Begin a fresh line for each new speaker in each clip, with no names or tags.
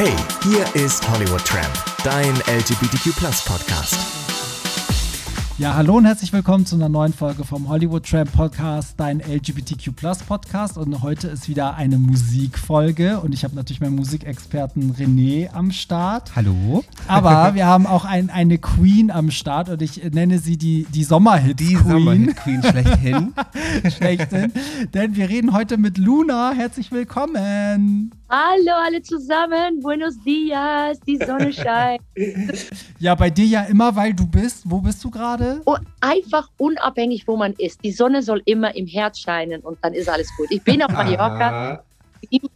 Hey, hier ist Hollywood Tramp, dein LGBTQ Podcast.
Ja, hallo und herzlich willkommen zu einer neuen Folge vom Hollywood Tramp Podcast, dein LGBTQ Podcast. Und heute ist wieder eine Musikfolge und ich habe natürlich meinen Musikexperten René am Start.
Hallo.
Aber wir haben auch ein, eine Queen am Start und ich nenne sie die, die Sommerhit
Die Sommerhit Queen schlechthin.
schlechthin. Denn wir reden heute mit Luna. Herzlich willkommen.
Hallo alle zusammen, buenos dias, die Sonne scheint.
ja, bei dir ja immer, weil du bist. Wo bist du gerade?
Oh, einfach unabhängig, wo man ist. Die Sonne soll immer im Herz scheinen und dann ist alles gut. Ich bin auf Mallorca,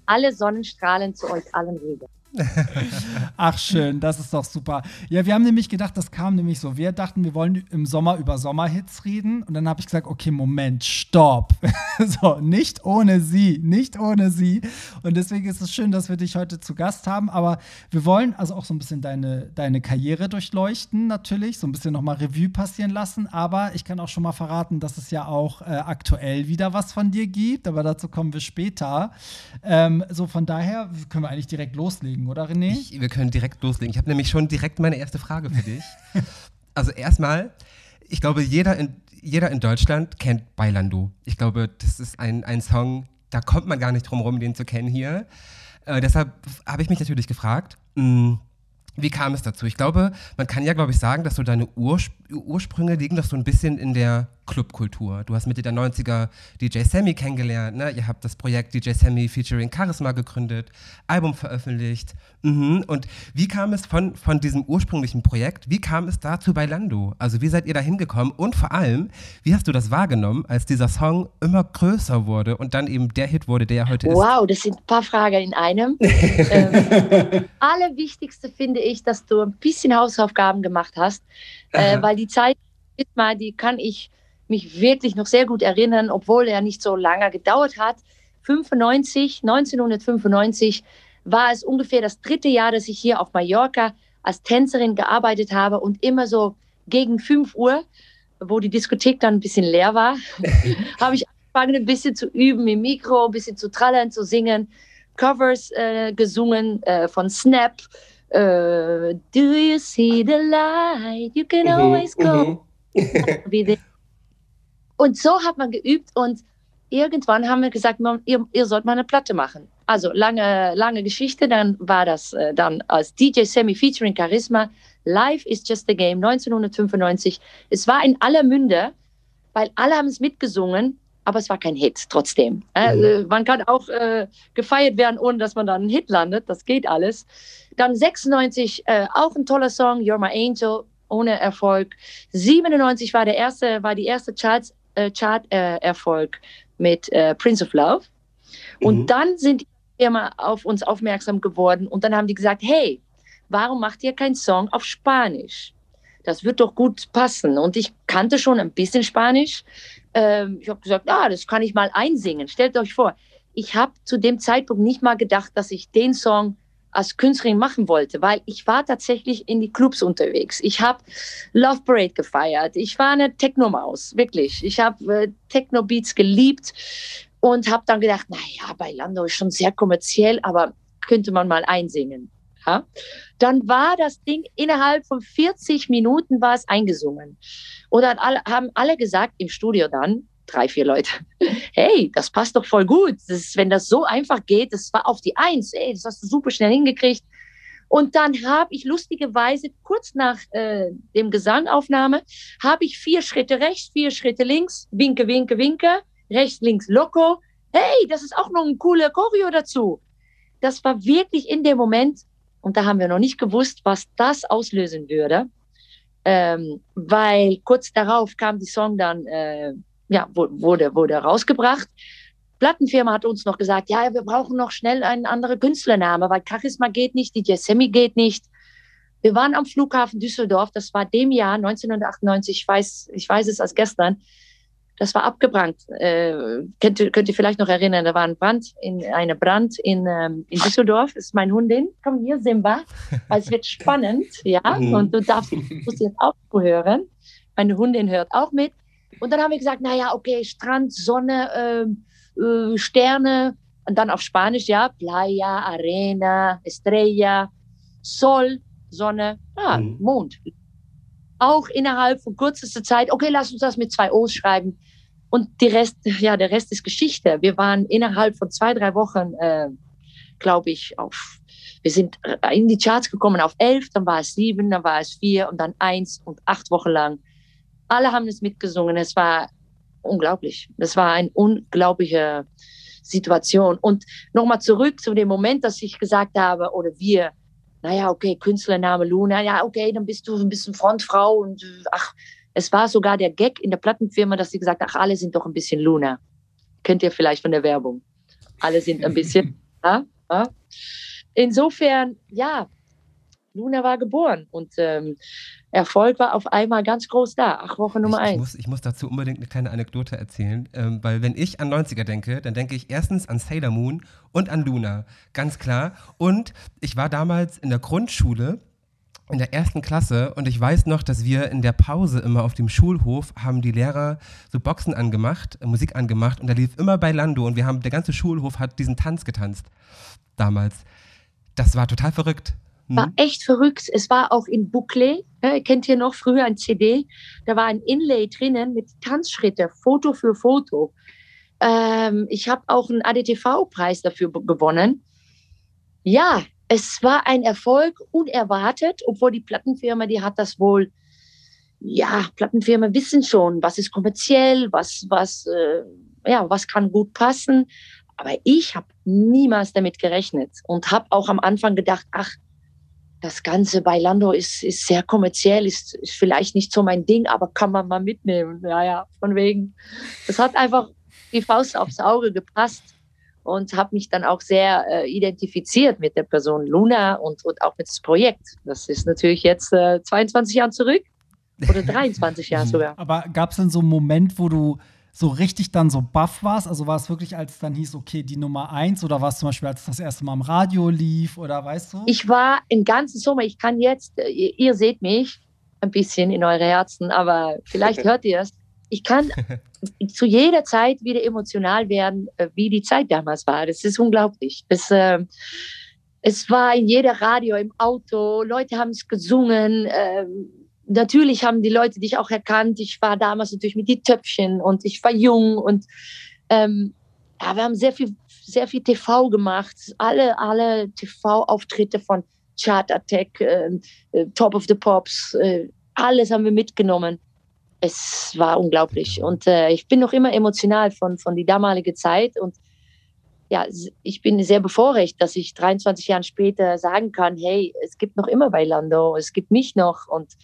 alle Sonnenstrahlen zu euch allen rüber.
Ach schön, das ist doch super. Ja, wir haben nämlich gedacht, das kam nämlich so. Wir dachten, wir wollen im Sommer über Sommerhits reden. Und dann habe ich gesagt, okay, Moment, stopp. so, nicht ohne sie, nicht ohne sie. Und deswegen ist es schön, dass wir dich heute zu Gast haben. Aber wir wollen also auch so ein bisschen deine, deine Karriere durchleuchten, natürlich. So ein bisschen nochmal Revue passieren lassen. Aber ich kann auch schon mal verraten, dass es ja auch äh, aktuell wieder was von dir gibt. Aber dazu kommen wir später. Ähm, so, von daher können wir eigentlich direkt loslegen loslegen, oder René?
Ich, wir können direkt loslegen. Ich habe nämlich schon direkt meine erste Frage für dich. also erstmal, ich glaube, jeder in, jeder in Deutschland kennt Bailando. Ich glaube, das ist ein, ein Song, da kommt man gar nicht drum rum, den zu kennen hier. Äh, deshalb habe ich mich natürlich gefragt, mh, hm, wie kam es dazu? Ich glaube, man kann ja, glaube ich, sagen, dass so deine Urspr Ursprünge liegen doch so ein bisschen in der Clubkultur. Du hast Mitte der 90er DJ Sammy kennengelernt, ne? Ihr habt das Projekt DJ Sammy featuring Charisma gegründet, Album veröffentlicht. Mhm. Und wie kam es von, von diesem ursprünglichen Projekt, wie kam es dazu bei Lando? Also wie seid ihr da hingekommen? Und vor allem, wie hast du das wahrgenommen, als dieser Song immer größer wurde und dann eben der Hit wurde, der ja heute
wow, ist? Wow, das sind ein paar Fragen in einem. ähm, allerwichtigste finde ich, dass du ein bisschen Hausaufgaben gemacht hast, äh, weil die Zeit, die kann ich mich wirklich noch sehr gut erinnern, obwohl er nicht so lange gedauert hat. 95, 1995 war es ungefähr das dritte Jahr, dass ich hier auf Mallorca als Tänzerin gearbeitet habe und immer so gegen 5 Uhr, wo die Diskothek dann ein bisschen leer war, habe ich angefangen, ein bisschen zu üben im Mikro, ein bisschen zu trallern, zu singen, Covers äh, gesungen äh, von Snap. Äh, Do you see the light? You can mhm, always go. Mhm. Und so hat man geübt und irgendwann haben wir gesagt, ihr, ihr sollt mal eine Platte machen. Also lange, lange Geschichte, dann war das äh, dann als DJ Semi featuring Charisma. Life is just a game, 1995. Es war in aller Munde, weil alle haben es mitgesungen, aber es war kein Hit trotzdem. Äh, mhm. Man kann auch äh, gefeiert werden, ohne dass man dann einen Hit landet. Das geht alles. Dann 96, äh, auch ein toller Song, You're My Angel, ohne Erfolg. 97 war der erste, war die erste Charts äh, Chart-Erfolg mit äh, Prince of Love. Und mhm. dann sind die Firma auf uns aufmerksam geworden und dann haben die gesagt, hey, warum macht ihr keinen Song auf Spanisch? Das wird doch gut passen. Und ich kannte schon ein bisschen Spanisch. Ähm, ich habe gesagt, ah, das kann ich mal einsingen. Stellt euch vor, ich habe zu dem Zeitpunkt nicht mal gedacht, dass ich den Song als Künstlerin machen wollte, weil ich war tatsächlich in die Clubs unterwegs. Ich habe Love Parade gefeiert. Ich war eine Techno-Maus, wirklich. Ich habe äh, Techno-Beats geliebt und habe dann gedacht, naja, bei Lando ist schon sehr kommerziell, aber könnte man mal einsingen. Ja? Dann war das Ding innerhalb von 40 Minuten war es eingesungen. Und dann alle, haben alle gesagt im Studio dann, drei, vier Leute. Hey, das passt doch voll gut. Das ist, wenn das so einfach geht, das war auf die Eins. Ey, das hast du super schnell hingekriegt. Und dann habe ich lustigerweise kurz nach äh, dem Gesangaufnahme, habe ich vier Schritte rechts, vier Schritte links, winke, winke, winke, rechts, links, loco. Hey, das ist auch noch ein cooler Choreo dazu. Das war wirklich in dem Moment, und da haben wir noch nicht gewusst, was das auslösen würde, ähm, weil kurz darauf kam die Song dann äh, ja, wurde, wurde rausgebracht. Plattenfirma hat uns noch gesagt, ja, wir brauchen noch schnell einen anderen Künstlername, weil Charisma geht nicht, DJ Semi geht nicht. Wir waren am Flughafen Düsseldorf, das war dem Jahr 1998, ich weiß, ich weiß es als gestern. Das war abgebrannt. Äh, könnt, ihr, könnt ihr vielleicht noch erinnern, da war ein Brand, in, eine Brand in, ähm, in Düsseldorf. Das ist mein Hundin. Komm hier, Simba. Weil es wird spannend, ja. Mhm. Und du darfst, musst jetzt auch hören. Meine Hundin hört auch mit. Und dann haben wir gesagt, naja, okay, Strand, Sonne, äh, äh, Sterne, Und dann auf Spanisch, ja, Playa, Arena, Estrella, Sol, Sonne, ja, mhm. Mond. Auch innerhalb von kürzester Zeit, okay, lass uns das mit zwei O's schreiben. Und die Rest, ja, der Rest ist Geschichte. Wir waren innerhalb von zwei, drei Wochen, äh, glaube ich, auf, wir sind äh, in die Charts gekommen auf elf, dann war es sieben, dann war es vier und dann eins und acht Wochen lang. Alle haben es mitgesungen. Es war unglaublich. Das war eine unglaubliche Situation. Und nochmal zurück zu dem Moment, dass ich gesagt habe, oder wir, naja, okay, Künstlername Luna, ja, okay, dann bist du ein bisschen Frontfrau und ach, es war sogar der Gag in der Plattenfirma, dass sie gesagt ach, alle sind doch ein bisschen Luna. Kennt ihr vielleicht von der Werbung. Alle sind ein bisschen. ja, ja. Insofern, ja, Luna war geboren und ähm, Erfolg war auf einmal ganz groß da. Ach, Woche Nummer
ich,
eins.
Ich muss, ich muss dazu unbedingt eine kleine Anekdote erzählen, ähm, weil wenn ich an 90er denke, dann denke ich erstens an Sailor Moon und an Luna, ganz klar. Und ich war damals in der Grundschule in der ersten Klasse und ich weiß noch, dass wir in der Pause immer auf dem Schulhof haben die Lehrer so Boxen angemacht, äh, Musik angemacht und da lief immer bei Lando und wir haben, der ganze Schulhof hat diesen Tanz getanzt damals. Das war total verrückt.
War echt verrückt. Es war auch in Booklet, ja, kennt ihr noch früher ein CD, da war ein Inlay drinnen mit Tanzschritte, Foto für Foto. Ähm, ich habe auch einen ADTV-Preis dafür gewonnen. Ja, es war ein Erfolg, unerwartet, obwohl die Plattenfirma, die hat das wohl, ja, Plattenfirmen wissen schon, was ist kommerziell, was, was, äh, ja, was kann gut passen. Aber ich habe niemals damit gerechnet und habe auch am Anfang gedacht, ach, das Ganze bei Lando ist, ist sehr kommerziell, ist, ist vielleicht nicht so mein Ding, aber kann man mal mitnehmen. Ja, ja, von wegen. Das hat einfach die Faust aufs Auge gepasst und habe mich dann auch sehr äh, identifiziert mit der Person Luna und, und auch mit das Projekt. Das ist natürlich jetzt äh, 22 Jahre zurück oder 23 Jahre sogar.
Aber gab es denn so einen Moment, wo du so richtig dann so baff warst? Also war es wirklich, als es dann hieß, okay, die Nummer eins oder war es zum Beispiel, als das erste Mal im Radio lief oder weißt du?
Ich war im ganzen Sommer, ich kann jetzt, äh, ihr, ihr seht mich ein bisschen in eure Herzen, aber vielleicht hört ihr es ich kann zu jeder Zeit wieder emotional werden, äh, wie die Zeit damals war. Das ist unglaublich. Es, äh, es war in jeder Radio, im Auto, Leute haben es gesungen. Äh, natürlich haben die Leute dich auch erkannt. Ich war damals natürlich mit die Töpfchen und ich war jung und ähm, ja, wir haben sehr viel, sehr viel TV gemacht. Alle, alle TV-Auftritte von Chart Attack, äh, äh, Top of the Pops, äh, alles haben wir mitgenommen es war unglaublich. Und äh, ich bin noch immer emotional von, von die damalige Zeit. Und ja, ich bin sehr bevorrecht, dass ich 23 Jahre später sagen kann, hey, es gibt noch immer bei Lando, es gibt mich noch und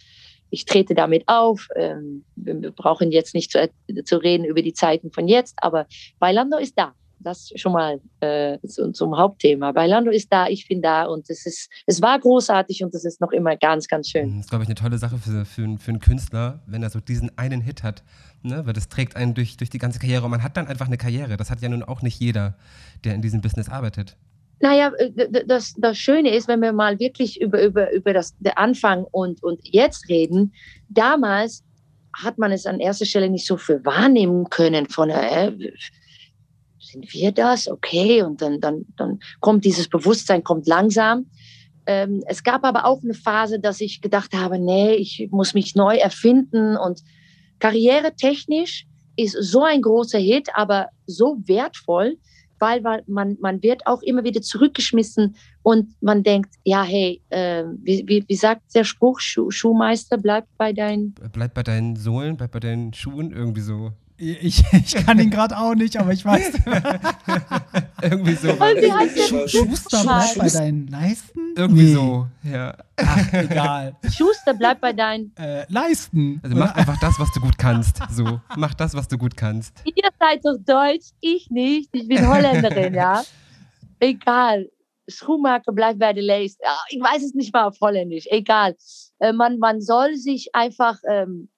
ich trete damit auf. Ähm, wir brauchen jetzt nicht zu, zu reden über die Zeiten von jetzt, aber Bailando ist da das schon mal äh, zum, zum Hauptthema. Bailando ist da, ich bin da und es ist, es war großartig und es ist noch immer ganz, ganz schön.
Das ist, glaube ich, eine tolle Sache für, für, für einen Künstler, wenn er so diesen einen Hit hat, ne? weil das trägt einen durch, durch die ganze Karriere und man hat dann einfach eine Karriere. Das hat ja nun auch nicht jeder, der in diesem Business arbeitet.
Naja, äh, das, das Schöne ist, wenn wir mal wirklich über, über, über das, der Anfang und, und jetzt reden, damals hat man es an erster Stelle nicht so für wahrnehmen können von, äh, sind wir das? Okay, und dann, dann, dann kommt dieses Bewusstsein, kommt langsam. Ähm, es gab aber auch eine Phase, dass ich gedacht habe, nee, ich muss mich neu erfinden und karrieretechnisch ist so ein großer Hit, aber so wertvoll, weil, man, man wird auch immer wieder zurückgeschmissen und man denkt, ja, hey, äh, wie, wie, wie sagt der Spruch, Schuh, Schuhmeister, bleib bei deinen...
Bleib bei deinen Sohlen, bleib bei deinen Schuhen, irgendwie so.
Ich, ich kann ihn gerade auch nicht, aber ich weiß.
Irgendwie so.
Schuster bleibt bei deinen Leisten?
Irgendwie nee. so, ja.
Ach, egal.
Schuster bleibt bei deinen
äh, Leisten.
Also mach einfach das, was du gut kannst. So, mach das, was du gut kannst.
Ihr seid doch Deutsch, ich nicht. Ich bin Holländerin, ja. Egal. Schuhmarke bleibt bei den Leisten. Ja, ich weiß es nicht mal auf Holländisch. Egal. Äh, man, man soll sich einfach ähm,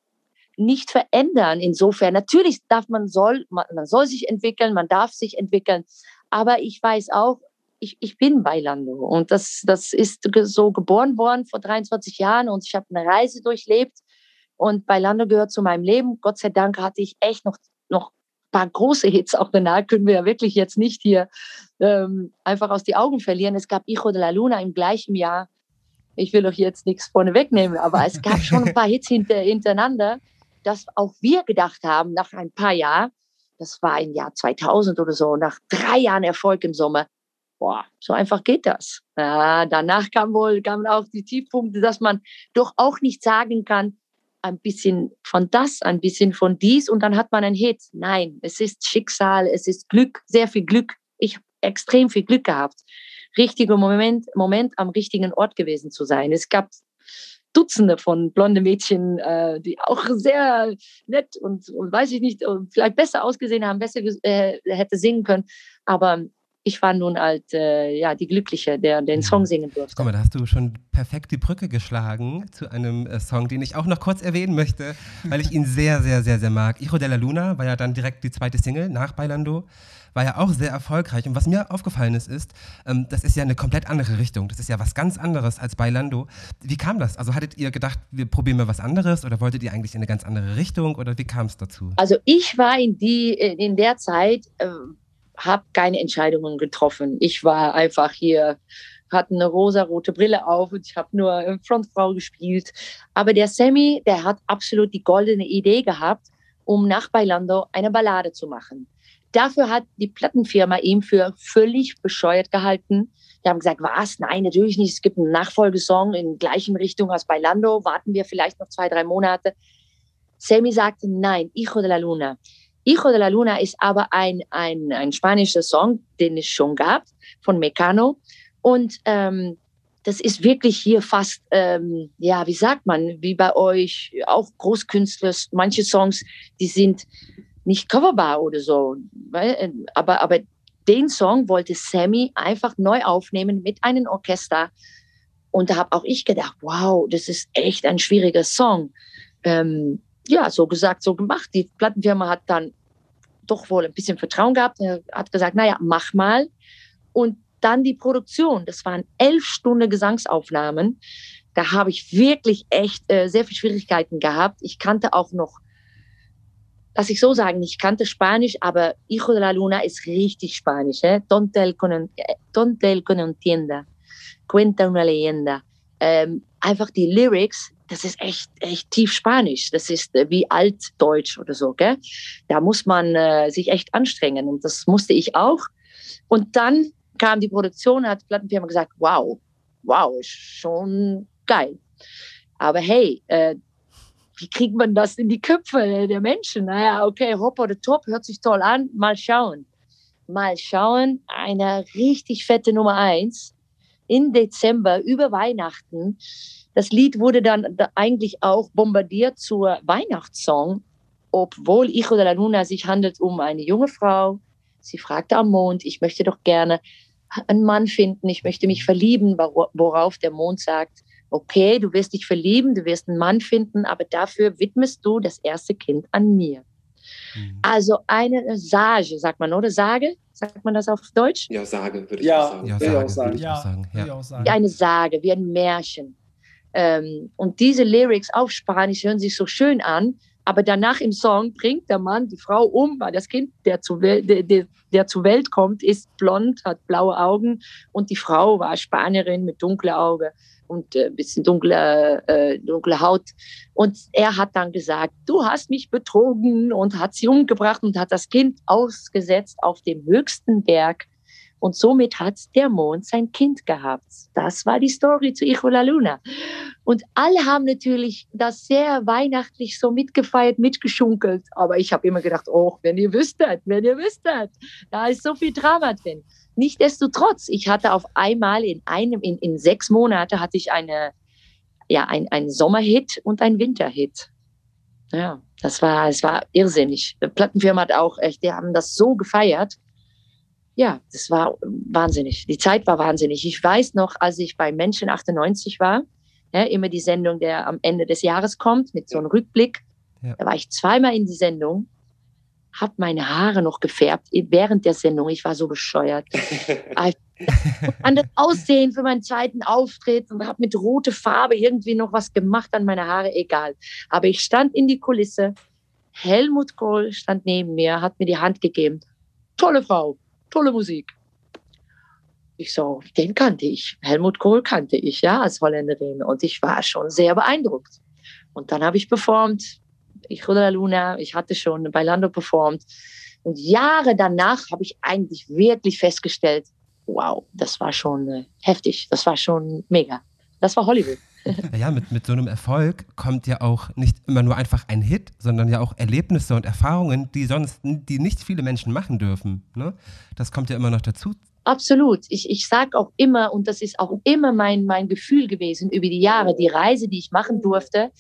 nicht verändern. Insofern, natürlich darf man soll, man, man soll sich entwickeln, man darf sich entwickeln. Aber ich weiß auch, ich, ich bin bei Lando und das, das ist so geboren worden vor 23 Jahren und ich habe eine Reise durchlebt und bei Lando gehört zu meinem Leben. Gott sei Dank hatte ich echt noch, noch paar große Hits auch danach, können wir ja wirklich jetzt nicht hier ähm, einfach aus die Augen verlieren. Es gab Hijo de la Luna im gleichen Jahr. Ich will euch jetzt nichts vorne wegnehmen, aber es gab schon ein paar Hits hinter, hintereinander, dass auch wir gedacht haben, nach ein paar Jahren, das war im Jahr 2000 oder so, nach drei Jahren Erfolg im Sommer, boah, so einfach geht das. Ja, danach kam wohl, kamen auch die Tiefpunkte, dass man doch auch nicht sagen kann, ein bisschen von das, ein bisschen von dies und dann hat man einen Hit. Nein, es ist Schicksal, es ist Glück, sehr viel Glück. Ich habe extrem viel Glück gehabt, richtiger Moment, Moment am richtigen Ort gewesen zu sein. Es gab Dutzende von blonde Mädchen, äh, die auch sehr nett und, und weiß ich nicht, vielleicht besser ausgesehen haben, besser äh, hätte singen können. Aber ich war nun halt äh, ja, die Glückliche, der den Song singen durfte.
Guck mal, da hast du schon perfekt die Brücke geschlagen zu einem äh, Song, den ich auch noch kurz erwähnen möchte, weil ich ihn sehr, sehr, sehr, sehr mag. Hijo de la Luna war ja dann direkt die zweite Single nach Bailando, war ja auch sehr erfolgreich. Und was mir aufgefallen ist, ist, ähm, das ist ja eine komplett andere Richtung. Das ist ja was ganz anderes als Bailando. Wie kam das? Also hattet ihr gedacht, wir probieren mal was anderes oder wolltet ihr eigentlich in eine ganz andere Richtung oder wie kam es dazu?
Also ich war in, die, in der Zeit... Äh, habe keine Entscheidungen getroffen. Ich war einfach hier, hatte eine rosa-rote Brille auf und ich habe nur Frontfrau gespielt. Aber der Sammy, der hat absolut die goldene Idee gehabt, um nach Bailando eine Ballade zu machen. Dafür hat die Plattenfirma ihm für völlig bescheuert gehalten. Die haben gesagt, was? Nein, natürlich nicht. Es gibt einen Nachfolgesong in gleichen Richtung als Bailando. Warten wir vielleicht noch zwei, drei Monate. Sammy sagte, nein, Hijo de la Luna. Hijo de la Luna ist aber ein, ein, ein spanischer Song, den es schon gab, von Mecano. Und ähm, das ist wirklich hier fast, ähm, ja, wie sagt man, wie bei euch, auch Großkünstler, manche Songs, die sind nicht coverbar oder so. Äh, aber, aber den Song wollte Sammy einfach neu aufnehmen mit einem Orchester. Und da habe auch ich gedacht, wow, das ist echt ein schwieriger Song. Ähm, ja, so gesagt, so gemacht. Die Plattenfirma hat dann doch wohl ein bisschen Vertrauen gehabt. Er hat gesagt, naja, mach mal. Und dann die Produktion. Das waren elf Stunden Gesangsaufnahmen. Da habe ich wirklich echt äh, sehr viele Schwierigkeiten gehabt. Ich kannte auch noch, lass ich so sagen, ich kannte Spanisch, aber Hijo de la Luna ist richtig Spanisch. Eh? Donde con, eh, donde con entienda. Cuenta una leyenda. Ähm, einfach die Lyrics, das ist echt, echt tief Spanisch. Das ist äh, wie Altdeutsch oder so. Gell? Da muss man äh, sich echt anstrengen und das musste ich auch. Und dann kam die Produktion, hat die Plattenfirma gesagt, wow, wow, schon geil. Aber hey, äh, wie kriegt man das in die Köpfe der Menschen? Naja, okay, Hop oder Top hört sich toll an, mal schauen. Mal schauen, eine richtig fette Nummer eins im Dezember über Weihnachten das Lied wurde dann eigentlich auch bombardiert zur Weihnachtssong, obwohl Hijo de la Luna sich handelt um eine junge Frau. Sie fragte am Mond, ich möchte doch gerne einen Mann finden, ich möchte mich verlieben, worauf der Mond sagt, okay, du wirst dich verlieben, du wirst einen Mann finden, aber dafür widmest du das erste Kind an mir. Mhm. Also eine Sage, sagt man, oder? Sage? Sagt man das auf Deutsch?
Ja, Sage, würde
ich ja,
sagen.
Ja,
Sage,
auch sagen. Ja,
sagen.
Ja. Auch sagen.
Eine Sage, wie ein Märchen. Ähm, und diese Lyrics auf Spanisch hören sich so schön an, aber danach im Song bringt der Mann die Frau um, weil das Kind, der, zu der, der, der zur Welt kommt, ist blond, hat blaue Augen und die Frau war Spanierin mit dunkler Auge und ein äh, bisschen dunkle, äh, dunkle Haut. Und er hat dann gesagt, du hast mich betrogen und hat sie umgebracht und hat das Kind ausgesetzt auf dem höchsten Berg und somit hat der Mond sein Kind gehabt. Das war die Story zu Hijo la Luna. Und alle haben natürlich das sehr weihnachtlich so mitgefeiert, mitgeschunkelt. Aber ich habe immer gedacht, oh, wenn ihr wüsstet, wenn ihr wüsstet, da ist so viel Drama drin. Nichtsdestotrotz, ich hatte auf einmal in einem, in, in sechs Monaten hatte ich eine, ja, ein, ein Sommerhit und ein Winterhit. Ja, das war, es war irrsinnig. Die Plattenfirma hat auch echt, die haben das so gefeiert ja, das war wahnsinnig. Die Zeit war wahnsinnig. Ich weiß noch, als ich bei Menschen 98 war, ja, immer die Sendung, der am Ende des Jahres kommt, mit so einem Rückblick. Ja. Da war ich zweimal in die Sendung, habe meine Haare noch gefärbt während der Sendung. Ich war so bescheuert. Anders aussehen für meinen zweiten Auftritt und habe mit rote Farbe irgendwie noch was gemacht an meine Haare, egal. Aber ich stand in die Kulisse, Helmut Kohl stand neben mir, hat mir die Hand gegeben. Tolle Frau, tolle Musik. Ich so, den kannte ich. Helmut Kohl kannte ich, ja, als Holländerin. Und ich war schon sehr beeindruckt. Und dann habe ich performt. Ich la Luna, ich hatte schon bei Lando performt. Und Jahre danach habe ich eigentlich wirklich festgestellt, wow, das war schon äh, heftig, das war schon mega. Das war Hollywood.
Ja, mit, mit so einem Erfolg kommt ja auch nicht immer nur einfach ein Hit, sondern ja auch Erlebnisse und Erfahrungen, die sonst, die nicht viele Menschen machen dürfen. Ne? Das kommt ja immer noch dazu.
Absolut. Ich, ich sage auch immer, und das ist auch immer mein, mein Gefühl gewesen über die Jahre, die Reise, die ich machen durfte,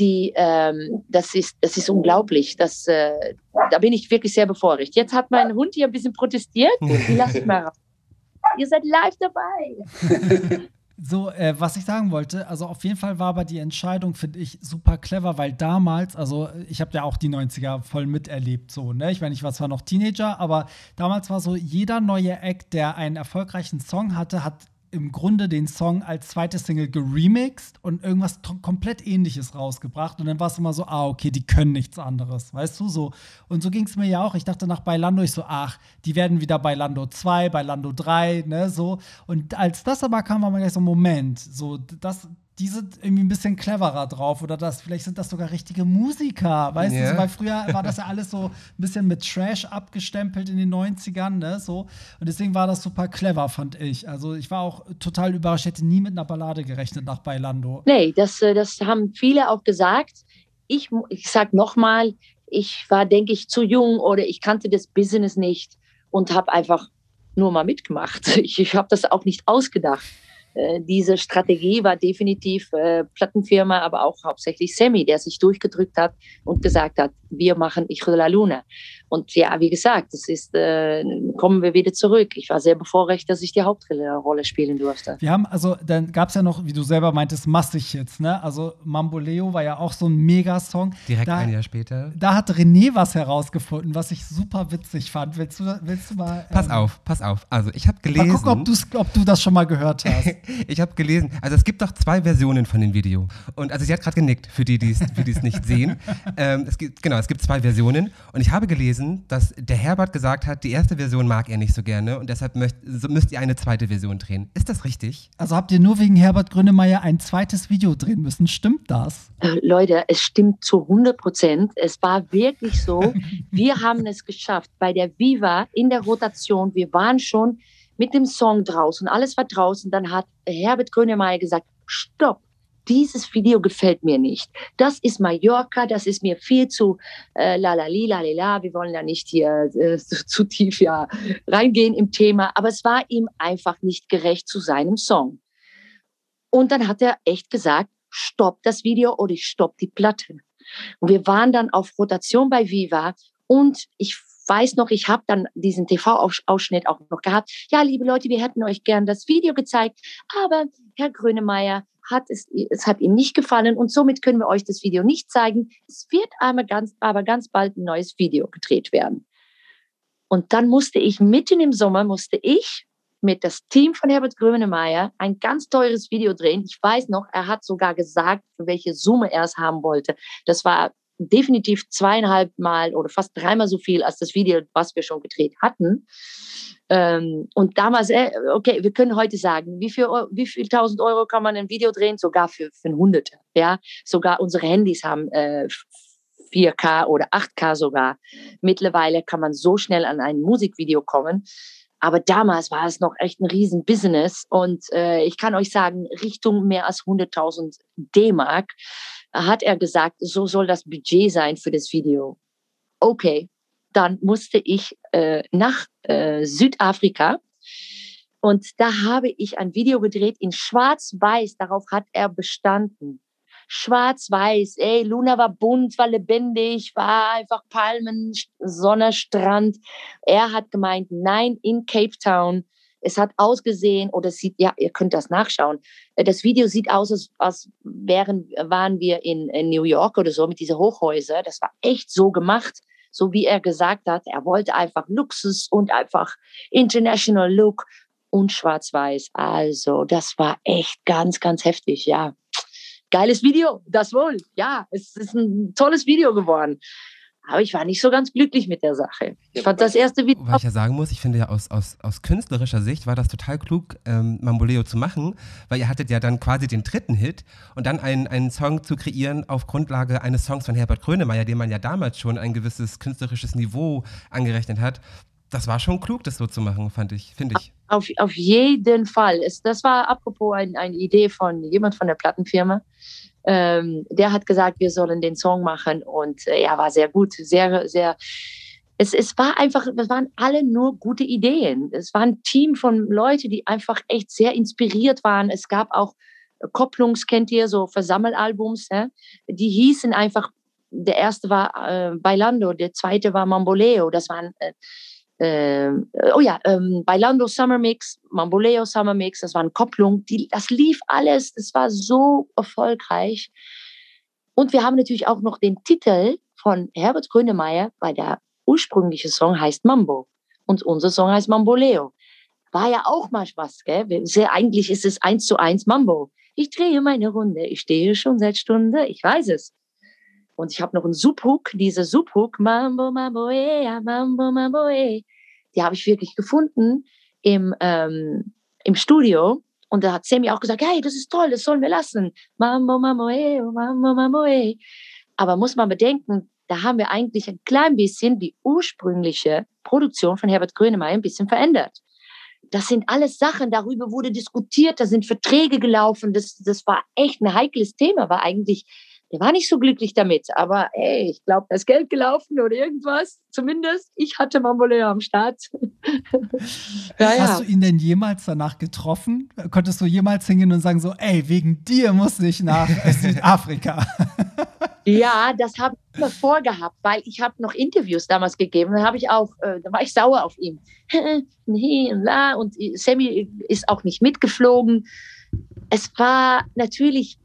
die, ähm, das, ist, das ist unglaublich. Das, äh, da bin ich wirklich sehr bevorrecht. Jetzt hat mein Hund hier ein bisschen protestiert. Die lasst mal raus. Ihr seid live dabei.
So, äh, was ich sagen wollte, also auf jeden Fall war aber die Entscheidung, finde ich, super clever, weil damals, also ich habe ja auch die 90er voll miterlebt, so, ne? Ich meine, ich war zwar noch Teenager, aber damals war so, jeder neue Act, der einen erfolgreichen Song hatte, hat im Grunde den Song als zweite Single geremixed und irgendwas komplett ähnliches rausgebracht. Und dann war es immer so, ah, okay, die können nichts anderes, weißt du, so. Und so ging es mir ja auch. Ich dachte nach Bailando, ich so, ach, die werden wieder bei Lando 2, bei Lando 3, ne, so. Und als das aber kam, war man gleich so, Moment, so, das, die sind irgendwie ein bisschen cleverer drauf oder das, vielleicht sind das sogar richtige Musiker, weißt yeah. du, so, weil früher war das ja alles so ein bisschen mit Trash abgestempelt in den 90ern, ne, so und deswegen war das super clever, fand ich. Also ich war auch total überrascht, hätte nie mit einer Ballade gerechnet nach Bailando.
Nee, das, äh, das haben viele auch gesagt. Ich, ich sag nochmal, ich war, denke ich, zu jung oder ich kannte das Business nicht und habe einfach nur mal mitgemacht. Ich, ich habe das auch nicht ausgedacht. Äh, diese Strategie war definitiv äh, Plattenfirma, aber auch hauptsächlich Sammy, der sich durchgedrückt hat und gesagt hat, wir machen Ich la Luna. Und ja, wie gesagt, das ist, äh, kommen wir wieder zurück. Ich war sehr bevorrecht, dass ich die Hauptrolle spielen durfte.
Wir haben, also dann gab es ja noch, wie du selber meintest, massig Hits, ne? Also Mamboleo war ja auch so ein Megasong.
Direkt da, ein Jahr später.
Da hat René was herausgefunden, was ich super witzig fand. Willst du, willst du mal.
Ähm, pass auf, pass auf. Also ich habe gelesen. Mal
gucken, ob, ob du das schon mal gehört hast.
ich habe gelesen, also es gibt doch zwei Versionen von dem Video. Und also sie hat gerade genickt, für die, die es nicht sehen. Ähm, es gibt, genau, es gibt zwei Versionen. Und ich habe gelesen, dass der Herbert gesagt hat, die erste Version mag er nicht so gerne und deshalb möcht, so müsst ihr eine zweite Version drehen. Ist das richtig?
Also habt ihr nur wegen Herbert Grönemeyer ein zweites Video drehen müssen? Stimmt das?
Äh, Leute, es stimmt zu 100 Prozent. Es war wirklich so. wir haben es geschafft. Bei der Viva in der Rotation, wir waren schon mit dem Song draußen, alles war draußen. Dann hat Herbert Grönemeyer gesagt, stopp, dieses Video gefällt mir nicht. Das ist Mallorca, das ist mir viel zu äh, lalali, lalala. Wir wollen da nicht hier äh, zu tief ja, reingehen im Thema, aber es war ihm einfach nicht gerecht zu seinem Song. Und dann hat er echt gesagt, stopp das Video oder ich stopp die Platte. Und wir waren dann auf Rotation bei Viva und ich weiß noch, ich habe dann diesen TV-Ausschnitt auch noch gehabt. Ja, liebe Leute, wir hätten euch gern das Video gezeigt, aber Herr Grönemeyer hat es, es hat ihm nicht gefallen und somit können wir euch das Video nicht zeigen. Es wird einmal ganz, aber ganz bald ein neues Video gedreht werden. Und dann musste ich mitten im Sommer, musste ich mit das Team von Herbert Grönemeyer ein ganz teures Video drehen. Ich weiß noch, er hat sogar gesagt, für welche Summe er es haben wollte. Das war definitiv zweieinhalb Mal oder fast dreimal so viel als das Video, was wir schon gedreht hatten. Ähm, und damals, äh, okay, wir können heute sagen, wie viel, wie viel tausend Euro kann man ein Video drehen? Sogar für, für Hunderte. Ja, sogar unsere Handys haben äh, 4K oder 8K sogar. Mittlerweile kann man so schnell an ein Musikvideo kommen. Aber damals war es noch echt ein riesen Business und äh, ich kann euch sagen, Richtung mehr als 100.000 D-Mark hat er gesagt, so soll das Budget sein für das Video. Okay, dann musste ich äh, nach äh, Südafrika und da habe ich ein Video gedreht in Schwarz-Weiß. Darauf hat er bestanden. Schwarz-Weiß, ey, Luna war bunt, war lebendig, war einfach Palmen, Sonne, Strand. Er hat gemeint, nein, in Cape Town es hat ausgesehen, oder sieht, ja, ihr könnt das nachschauen. Äh, das Video sieht aus, als, als wären, waren wir in, in New York oder so mit diesen Hochhäusern. Das war echt so gemacht, so wie er gesagt hat. Er wollte einfach Luxus und einfach International Look und schwarz-weiß. Also, das war echt ganz, ganz heftig, ja. Geiles Video, das wohl. Ja, es ist ein tolles Video geworden. Aber ich war nicht so ganz glücklich mit der Sache. Ich fand das erste Video.
Was ich ja sagen muss, ich finde ja aus, aus, aus künstlerischer Sicht war das total klug, ähm, Mamboleo zu machen, weil ihr hattet ja dann quasi den dritten Hit und dann einen, einen Song zu kreieren auf Grundlage eines Songs von Herbert Grönemeyer, dem man ja damals schon ein gewisses künstlerisches Niveau angerechnet hat. Das war schon klug, das so zu machen, fand ich, finde ich.
Auf, auf jeden Fall. Es, das war apropos ein, eine Idee von jemand von der Plattenfirma. Ähm, der hat gesagt, wir sollen den Song machen und äh, ja, war sehr gut, sehr, sehr. Es, es war einfach, es waren alle nur gute Ideen. Es war ein Team von Leuten, die einfach echt sehr inspiriert waren. Es gab auch Kopplungs, kennt ihr, so Versammelalbums, ja? die hießen einfach, der erste war äh, Bailando, der zweite war Mamboleo. Das waren äh, äh, oh ja, ähm, Bailando Summer Mix, Mamboleo Summer Mix, das waren Kopplungen, die, das lief alles, das war so erfolgreich. Und wir haben natürlich auch noch den Titel von Herbert Grönemeyer, weil der ursprüngliche Song heißt Mambo und unser Song heißt Mamboleo. War ja auch mal was, gell? Sehr, eigentlich ist es eins zu eins Mambo. Ich drehe meine Runde, ich stehe schon seit Stunde, ich weiß es. Und ich habe noch einen Subhook, diese Subhook, Mambo, Mambo, eh, Mambo, Mambo, eh. Die habe ich wirklich gefunden im, ähm, im Studio. Und da hat Sammy auch gesagt, hey, das ist toll, das sollen wir lassen. Mambo, Mambo, eh, Mambo, Mambo, eh. Aber muss man bedenken, da haben wir eigentlich ein klein bisschen die ursprüngliche Produktion von Herbert Grönemeyer ein bisschen verändert. Das sind alles Sachen, darüber wurde diskutiert, da sind Verträge gelaufen. Das, das war echt ein heikles Thema, war eigentlich der war nicht so glücklich damit, aber ey, ich glaube, da ist Geld gelaufen oder irgendwas. Zumindest ich hatte Mamboleo am Start.
ja, ja. Hast du ihn denn jemals danach getroffen? Konntest du jemals hingehen und sagen so, ey, wegen dir muss ich nach Südafrika?
ja, das habe ich immer vorgehabt, weil ich habe noch Interviews damals gegeben. Da habe ich auch, äh, da war ich sauer auf ihn. und Sammy ist auch nicht mitgeflogen. Es war natürlich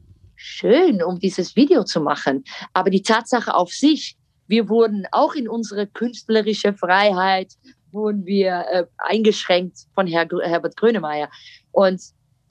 schön, um dieses Video zu machen. Aber die Tatsache auf sich, wir wurden auch in unsere künstlerische Freiheit, wurden wir äh, eingeschränkt von Herr, Herbert Grönemeyer. Und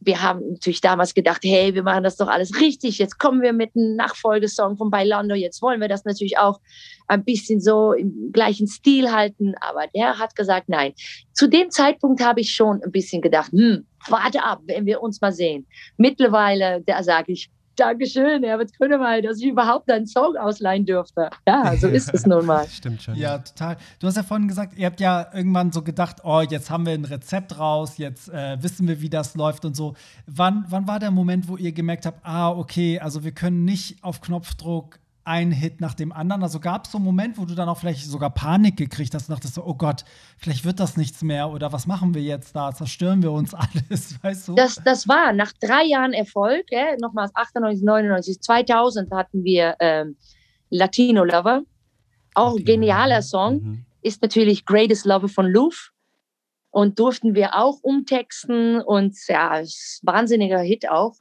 wir haben natürlich damals gedacht, hey, wir machen das doch alles richtig. Jetzt kommen wir mit einem Nachfolgesong von Bailando. Jetzt wollen wir das natürlich auch ein bisschen so im gleichen Stil halten. Aber der hat gesagt, nein. Zu dem Zeitpunkt habe ich schon ein bisschen gedacht, hm, warte ab, wenn wir uns mal sehen. Mittlerweile, da sage ich, Dankeschön, Herbert Grönemeyer, dass ich überhaupt einen Song ausleihen dürfte. Ja, so ist es nun mal.
Stimmt schon.
Ja, total. Du hast ja vorhin gesagt, ihr habt ja irgendwann so gedacht, oh, jetzt haben wir ein Rezept raus, jetzt äh, wissen wir, wie das läuft und so. Wann, wann war der Moment, wo ihr gemerkt habt, ah, okay, also wir können nicht auf Knopfdruck ein Hit nach dem anderen. Also gab es so einen Moment, wo du dann auch vielleicht sogar Panik gekriegt hast und dachtest so, oh Gott, vielleicht wird das nichts mehr oder was machen wir jetzt da? Zerstören wir uns alles, weißt du?
Das, das war nach drei Jahren Erfolg, äh, nochmals 98, 99, 2000 hatten wir ähm, Latino Lover. Auch ein genialer Song. Mhm. Ist natürlich Greatest Lover von Louvre. Und durften wir auch umtexten und ja, wahnsinniger Hit auch.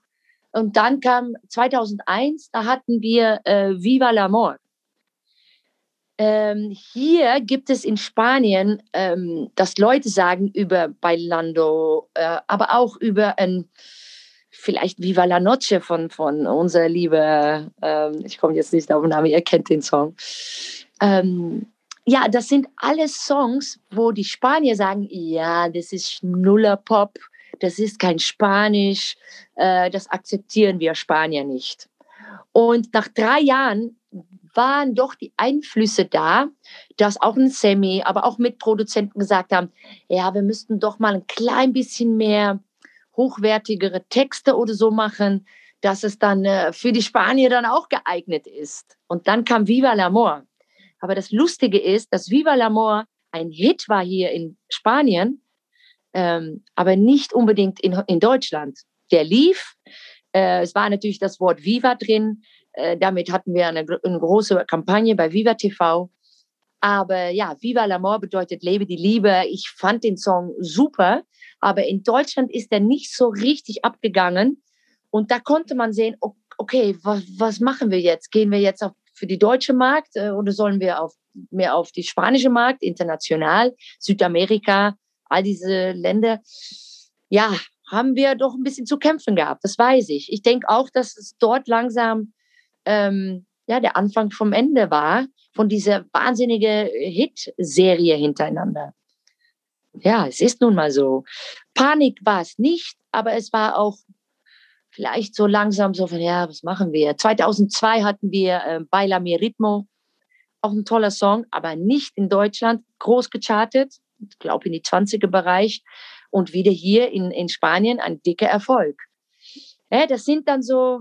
Und dann kam 2001, da hatten wir äh, Viva l'Amor. Ähm, hier gibt es in Spanien, ähm, dass Leute sagen über Bailando, äh, aber auch über ein, vielleicht Viva la Noche von, von unserer liebe, ähm, ich komme jetzt nicht auf den Namen, ihr kennt den Song. Ähm, ja, das sind alles Songs, wo die Spanier sagen, ja, das ist Schnuller Pop, das ist kein Spanisch, äh, das akzeptieren wir Spanier nicht. Und nach drei Jahren waren doch die Einflüsse da, dass auch ein Semi, aber auch Mitproduzenten gesagt haben, ja, wir müssten doch mal ein klein bisschen mehr hochwertigere Texte oder so machen, dass es dann äh, für die Spanier dann auch geeignet ist. Und dann kam Viva l'Amor. Aber das Lustige ist, dass Viva l'Amor ein Hit war hier in Spanien, ähm, aber nicht unbedingt in, in Deutschland. Der lief. Äh, es war natürlich das Wort Viva drin. Äh, damit hatten wir eine, eine, große Kampagne bei Viva TV. Aber ja, Viva l'Amour bedeutet Lebe die Liebe. Ich fand den Song super, aber in Deutschland ist er nicht so richtig abgegangen. Und da konnte man sehen, okay, was, was machen wir jetzt? Gehen wir jetzt auf, für die deutsche Markt äh, oder sollen wir auf, mehr auf die spanische Markt, international, Südamerika? All diese Länder, ja, haben wir doch ein bisschen zu kämpfen gehabt. Das weiß ich. Ich denke auch, dass es dort langsam ähm, ja, der Anfang vom Ende war, von dieser wahnsinnige Hit-Serie hintereinander. Ja, es ist nun mal so. Panik war es nicht, aber es war auch vielleicht so langsam so von, ja, was machen wir? 2002 hatten wir äh, Baila Mi Ritmo, auch ein toller Song, aber nicht in Deutschland, groß gechartet, glaube in die 20er Bereich und wieder hier in, in Spanien ein dicker Erfolg. Ja, das sind dann so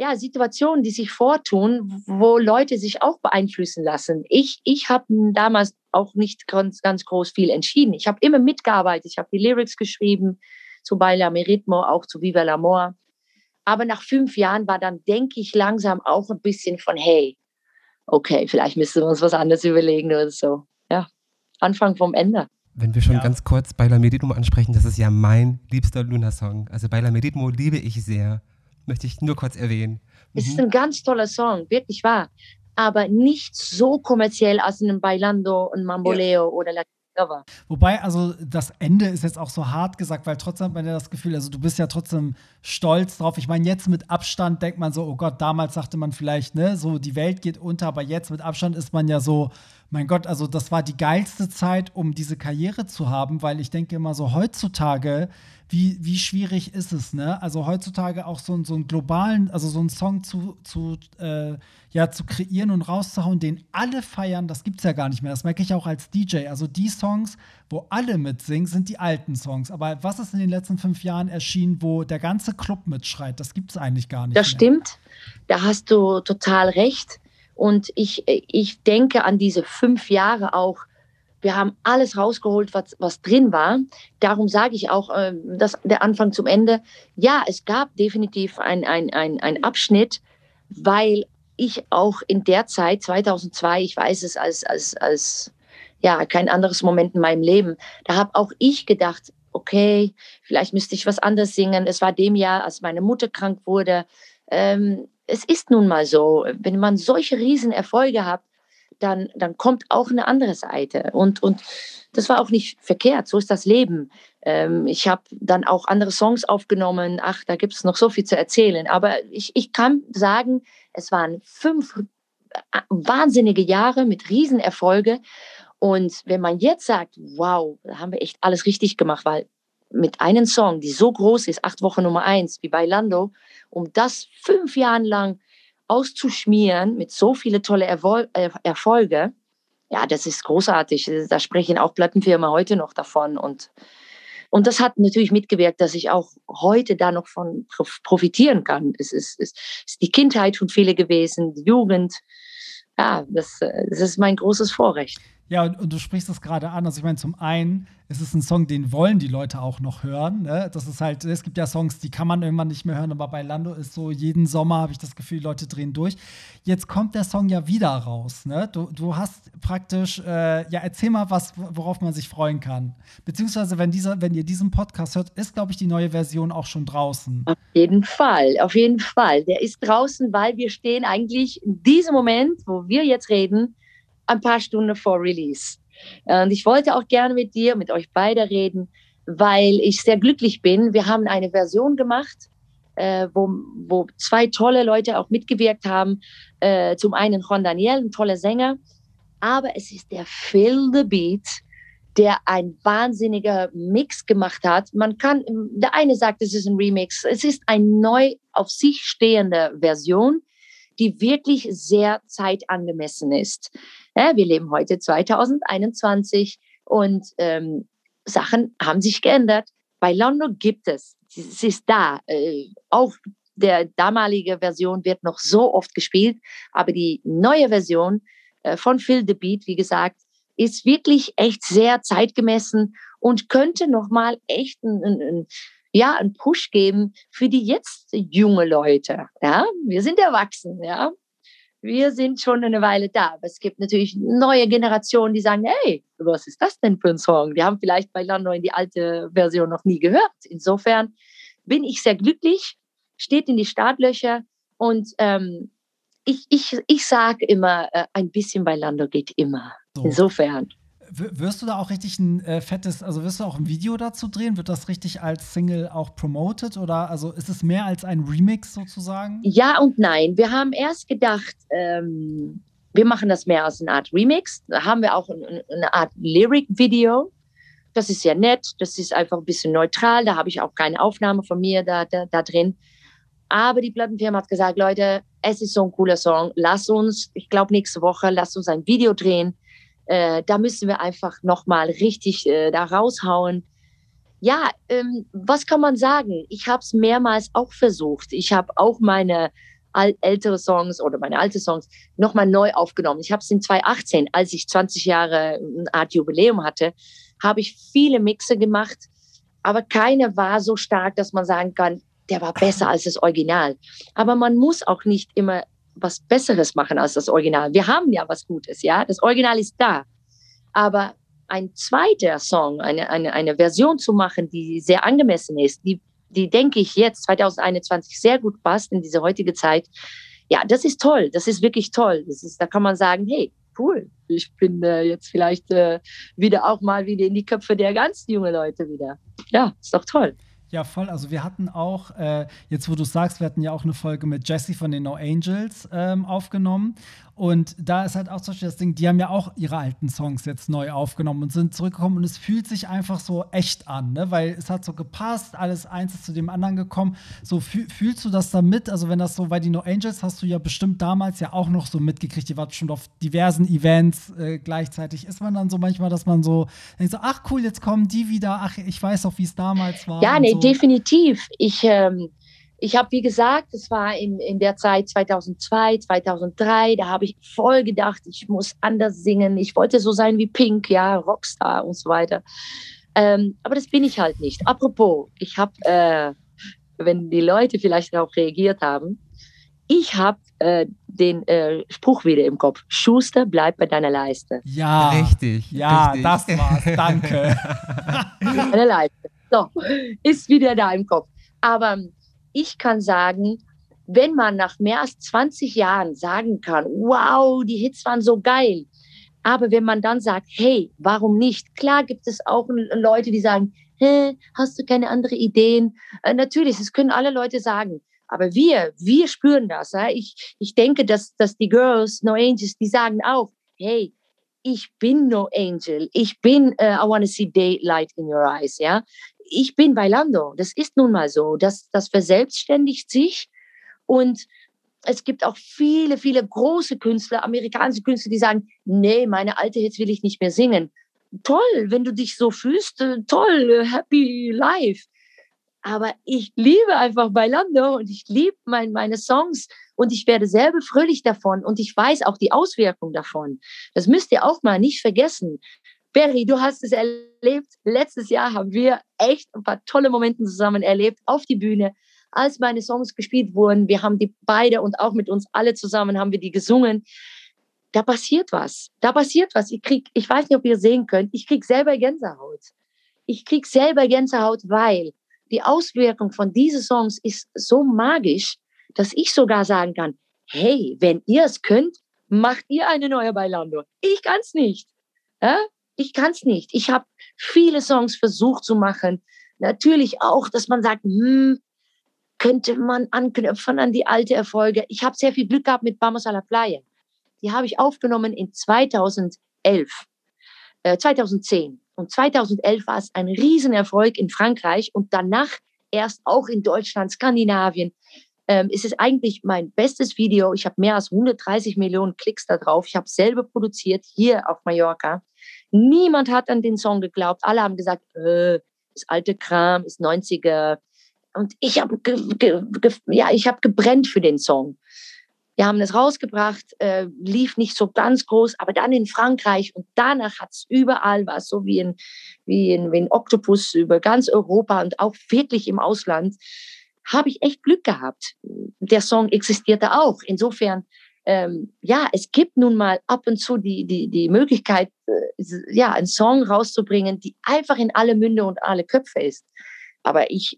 ja, Situationen, die sich vortun, wo Leute sich auch beeinflussen lassen. Ich, ich habe damals auch nicht ganz, ganz groß viel entschieden. Ich habe immer mitgearbeitet. Ich habe die Lyrics geschrieben zu Baila Meritmo, auch zu Viva l'Amor. Aber nach fünf Jahren war dann, denke ich, langsam auch ein bisschen von, hey, okay, vielleicht müssen wir uns was anderes überlegen oder so. Ja, Anfang vom Ende.
Wenn wir schon ja. ganz kurz Baila Meritmo ansprechen, das ist ja mein liebster Luna-Song. Also Baila Meritmo liebe ich sehr möchte ich nur kurz erwähnen.
Mhm. Es ist mhm. ein ganz toller Song, wirklich wahr. Aber nicht so kommerziell als in einem Bailando und Mamboleo ja. oder La Cover.
Wobei, also das Ende ist jetzt auch so hart gesagt, weil trotzdem hat man ja das Gefühl, also du bist ja trotzdem stolz drauf. Ich meine, jetzt mit Abstand denkt man so, oh Gott, damals sagte man vielleicht, ne, so die Welt geht unter, aber jetzt mit Abstand ist man ja so, mein Gott, also das war die geilste Zeit, um diese Karriere zu haben, weil ich denke immer so heutzutage wie, wie schwierig ist es, ne? Also heutzutage auch so, so einen globalen, also so einen Song zu, zu, äh, ja, zu kreieren und rauszuhauen, den alle feiern, das gibt es ja gar nicht mehr. Das merke ich auch als DJ. Also die Songs, wo alle mitsingen, sind die alten Songs. Aber was ist in den letzten fünf Jahren erschienen, wo der ganze Club mitschreit? Das gibt es eigentlich gar nicht.
Das mehr. stimmt. Da hast du total recht. Und ich, ich denke an diese fünf Jahre auch, wir haben alles rausgeholt, was, was drin war. Darum sage ich auch, äh, dass der Anfang zum Ende. Ja, es gab definitiv einen ein, ein Abschnitt, weil ich auch in der Zeit, 2002, ich weiß es als, als, als ja, kein anderes Moment in meinem Leben, da habe auch ich gedacht, okay, vielleicht müsste ich was anderes singen. Es war dem Jahr, als meine Mutter krank wurde. Ähm, es ist nun mal so, wenn man solche Riesenerfolge hat, dann, dann kommt auch eine andere Seite. Und, und das war auch nicht verkehrt, so ist das Leben. Ähm, ich habe dann auch andere Songs aufgenommen. Ach, da gibt es noch so viel zu erzählen. Aber ich, ich kann sagen, es waren fünf äh, wahnsinnige Jahre mit Riesenerfolge. Und wenn man jetzt sagt, wow, da haben wir echt alles richtig gemacht, weil mit einem Song, die so groß ist, acht Wochen Nummer eins, wie bei Lando, um das fünf Jahre lang auszuschmieren mit so viele tolle Erwol äh, Erfolge, ja, das ist großartig. Da sprechen auch Plattenfirmen heute noch davon. Und, und das hat natürlich mitgewirkt, dass ich auch heute da noch von profitieren kann. Es ist, es ist die Kindheit von vielen gewesen, die Jugend. Ja, das, äh, das ist mein großes Vorrecht.
Ja, und, und, du sprichst das gerade an. Also ich meine, zum einen ist es ein Song, den wollen die Leute auch noch hören. Ne? Das ist halt, es gibt ja Songs, die kann man irgendwann nicht mehr hören, aber bei Lando ist so, jeden Sommer habe ich das Gefühl, die Leute drehen durch. Jetzt kommt der Song ja wieder raus. Ne? Du, du hast praktisch, äh, ja, erzähl mal was, worauf man sich freuen kann. Beziehungsweise, wenn, dieser, wenn ihr diesen Podcast hört, ist, glaube ich, die neue Version auch schon draußen.
Auf jeden Fall, auf jeden Fall. Der ist draußen, weil wir stehen eigentlich in diesem Moment, wo wir jetzt reden, ein paar Stunden vor Release. Und ich wollte auch gerne mit dir, mit euch beide reden, weil ich sehr glücklich bin. Wir haben eine Version gemacht, äh, wo, wo zwei tolle Leute auch mitgewirkt haben. Äh, zum einen Juan Daniel, ein toller Sänger, aber es ist der Phil the Beat, der ein wahnsinniger Mix gemacht hat. Man kann, der eine sagt, es ist ein Remix. Es ist eine neu auf sich stehende Version, die wirklich sehr zeitangemessen ist. Ja, wir leben heute 2021 und ähm, Sachen haben sich geändert. Bei Londo gibt es, es ist da. Äh, auch der damalige Version wird noch so oft gespielt, aber die neue Version äh, von Phil the Beat, wie gesagt, ist wirklich echt sehr zeitgemessen und könnte nochmal echt ein, ein, ja, einen Push geben für die jetzt junge Leute. Ja, wir sind erwachsen, ja wir sind schon eine Weile da. Aber es gibt natürlich neue Generationen, die sagen, hey, was ist das denn für ein Song? Die haben vielleicht bei Lando in die alte Version noch nie gehört. Insofern bin ich sehr glücklich, steht in die Startlöcher und ähm, ich, ich, ich sage immer, äh, ein bisschen bei Lando geht immer. So. Insofern.
Wirst du da auch richtig ein äh, fettes, also wirst du auch ein Video dazu drehen? Wird das richtig als Single auch promoted oder also ist es mehr als ein Remix sozusagen?
Ja und nein. Wir haben erst gedacht, ähm, wir machen das mehr als eine Art Remix. Da haben wir auch eine, eine Art Lyric-Video. Das ist ja nett, das ist einfach ein bisschen neutral. Da habe ich auch keine Aufnahme von mir da, da, da drin. Aber die Plattenfirma hat gesagt, Leute, es ist so ein cooler Song. Lass uns, ich glaube nächste Woche, lass uns ein Video drehen. Äh, da müssen wir einfach nochmal richtig äh, da raushauen. Ja, ähm, was kann man sagen? Ich habe es mehrmals auch versucht. Ich habe auch meine ältere Songs oder meine alte Songs nochmal neu aufgenommen. Ich habe es in 2018, als ich 20 Jahre eine Art Jubiläum hatte, habe ich viele Mixe gemacht, aber keine war so stark, dass man sagen kann, der war besser als das Original. Aber man muss auch nicht immer was Besseres machen als das Original. Wir haben ja was Gutes, ja. Das Original ist da. Aber ein zweiter Song, eine, eine, eine Version zu machen, die sehr angemessen ist, die, die denke ich jetzt 2021 sehr gut passt in diese heutige Zeit. Ja, das ist toll. Das ist wirklich toll. Das ist, da kann man sagen, hey, cool. Ich bin äh, jetzt vielleicht äh, wieder auch mal wieder in die Köpfe der ganz jungen Leute wieder. Ja, ist doch toll.
Ja, voll. Also wir hatten auch, äh, jetzt wo du sagst, wir hatten ja auch eine Folge mit Jesse von den No Angels ähm, aufgenommen. Und da ist halt auch zum Beispiel das Ding, die haben ja auch ihre alten Songs jetzt neu aufgenommen und sind zurückgekommen und es fühlt sich einfach so echt an, ne? weil es hat so gepasst, alles eins ist zu dem anderen gekommen. So fühlst du das da mit? Also wenn das so, weil die No Angels hast du ja bestimmt damals ja auch noch so mitgekriegt, die war bestimmt auf diversen Events äh, gleichzeitig. Ist man dann so manchmal, dass man so denkt so, ach cool, jetzt kommen die wieder, ach, ich weiß auch, wie es damals war.
Ja, nee,
so.
definitiv. Ich, ähm ich habe, wie gesagt, es war in, in der Zeit 2002, 2003, da habe ich voll gedacht, ich muss anders singen. Ich wollte so sein wie Pink, ja, Rockstar und so weiter. Ähm, aber das bin ich halt nicht. Apropos, ich habe, äh, wenn die Leute vielleicht darauf reagiert haben, ich habe äh, den äh, Spruch wieder im Kopf. Schuster, bleib bei deiner Leiste.
Ja, richtig. Ja, richtig. das war's. Danke.
Deine Leiste. So, ist wieder da im Kopf. Aber ich kann sagen, wenn man nach mehr als 20 Jahren sagen kann, wow, die Hits waren so geil. Aber wenn man dann sagt, hey, warum nicht? Klar gibt es auch Leute, die sagen, hey, hast du keine andere Ideen? Äh, natürlich, das können alle Leute sagen. Aber wir, wir spüren das. Ja? Ich, ich denke, dass, dass die Girls, No Angels, die sagen auch, hey, ich bin No Angel. Ich bin, uh, I want to see daylight in your eyes. Ja? Ich bin bei Lando. Das ist nun mal so. Das, das verselbstständigt sich. Und es gibt auch viele, viele große Künstler, amerikanische Künstler, die sagen, nee, meine alte Hits will ich nicht mehr singen. Toll, wenn du dich so fühlst, äh, toll, äh, happy life. Aber ich liebe einfach Bailando und ich liebe mein, meine Songs und ich werde selber fröhlich davon und ich weiß auch die Auswirkung davon. Das müsst ihr auch mal nicht vergessen. Berry, du hast es erlebt. Letztes Jahr haben wir echt ein paar tolle Momente zusammen erlebt auf die Bühne, als meine Songs gespielt wurden. Wir haben die beide und auch mit uns alle zusammen haben wir die gesungen. Da passiert was. Da passiert was. Ich krieg, ich weiß nicht, ob ihr sehen könnt, ich krieg selber Gänsehaut. Ich krieg selber Gänsehaut, weil die Auswirkung von diesen Songs ist so magisch, dass ich sogar sagen kann, hey, wenn ihr es könnt, macht ihr eine neue Bailando. Ich kann's nicht. Ja? Ich kann es nicht. Ich habe viele Songs versucht zu machen. Natürlich auch, dass man sagt, hm, könnte man anknüpfen an die alte Erfolge. Ich habe sehr viel Glück gehabt mit Vamos a la Playa. Die habe ich aufgenommen in 2011, äh, 2010. Und 2011 war es ein Riesenerfolg in Frankreich und danach erst auch in Deutschland, Skandinavien. Ähm, es ist eigentlich mein bestes Video. Ich habe mehr als 130 Millionen Klicks da drauf. Ich habe selber produziert hier auf Mallorca. Niemand hat an den Song geglaubt. Alle haben gesagt, äh, ist alte Kram, ist 90er. Und ich habe ja, ich hab gebrennt für den Song. Wir haben es rausgebracht, äh, lief nicht so ganz groß, aber dann in Frankreich und danach hat es überall was, so wie ein, wie, ein, wie ein Oktopus über ganz Europa und auch wirklich im Ausland, habe ich echt Glück gehabt. Der Song existierte auch. Insofern ähm, ja, es gibt nun mal ab und zu die, die, die Möglichkeit, äh, ja, einen Song rauszubringen, die einfach in alle Münde und alle Köpfe ist. Aber ich,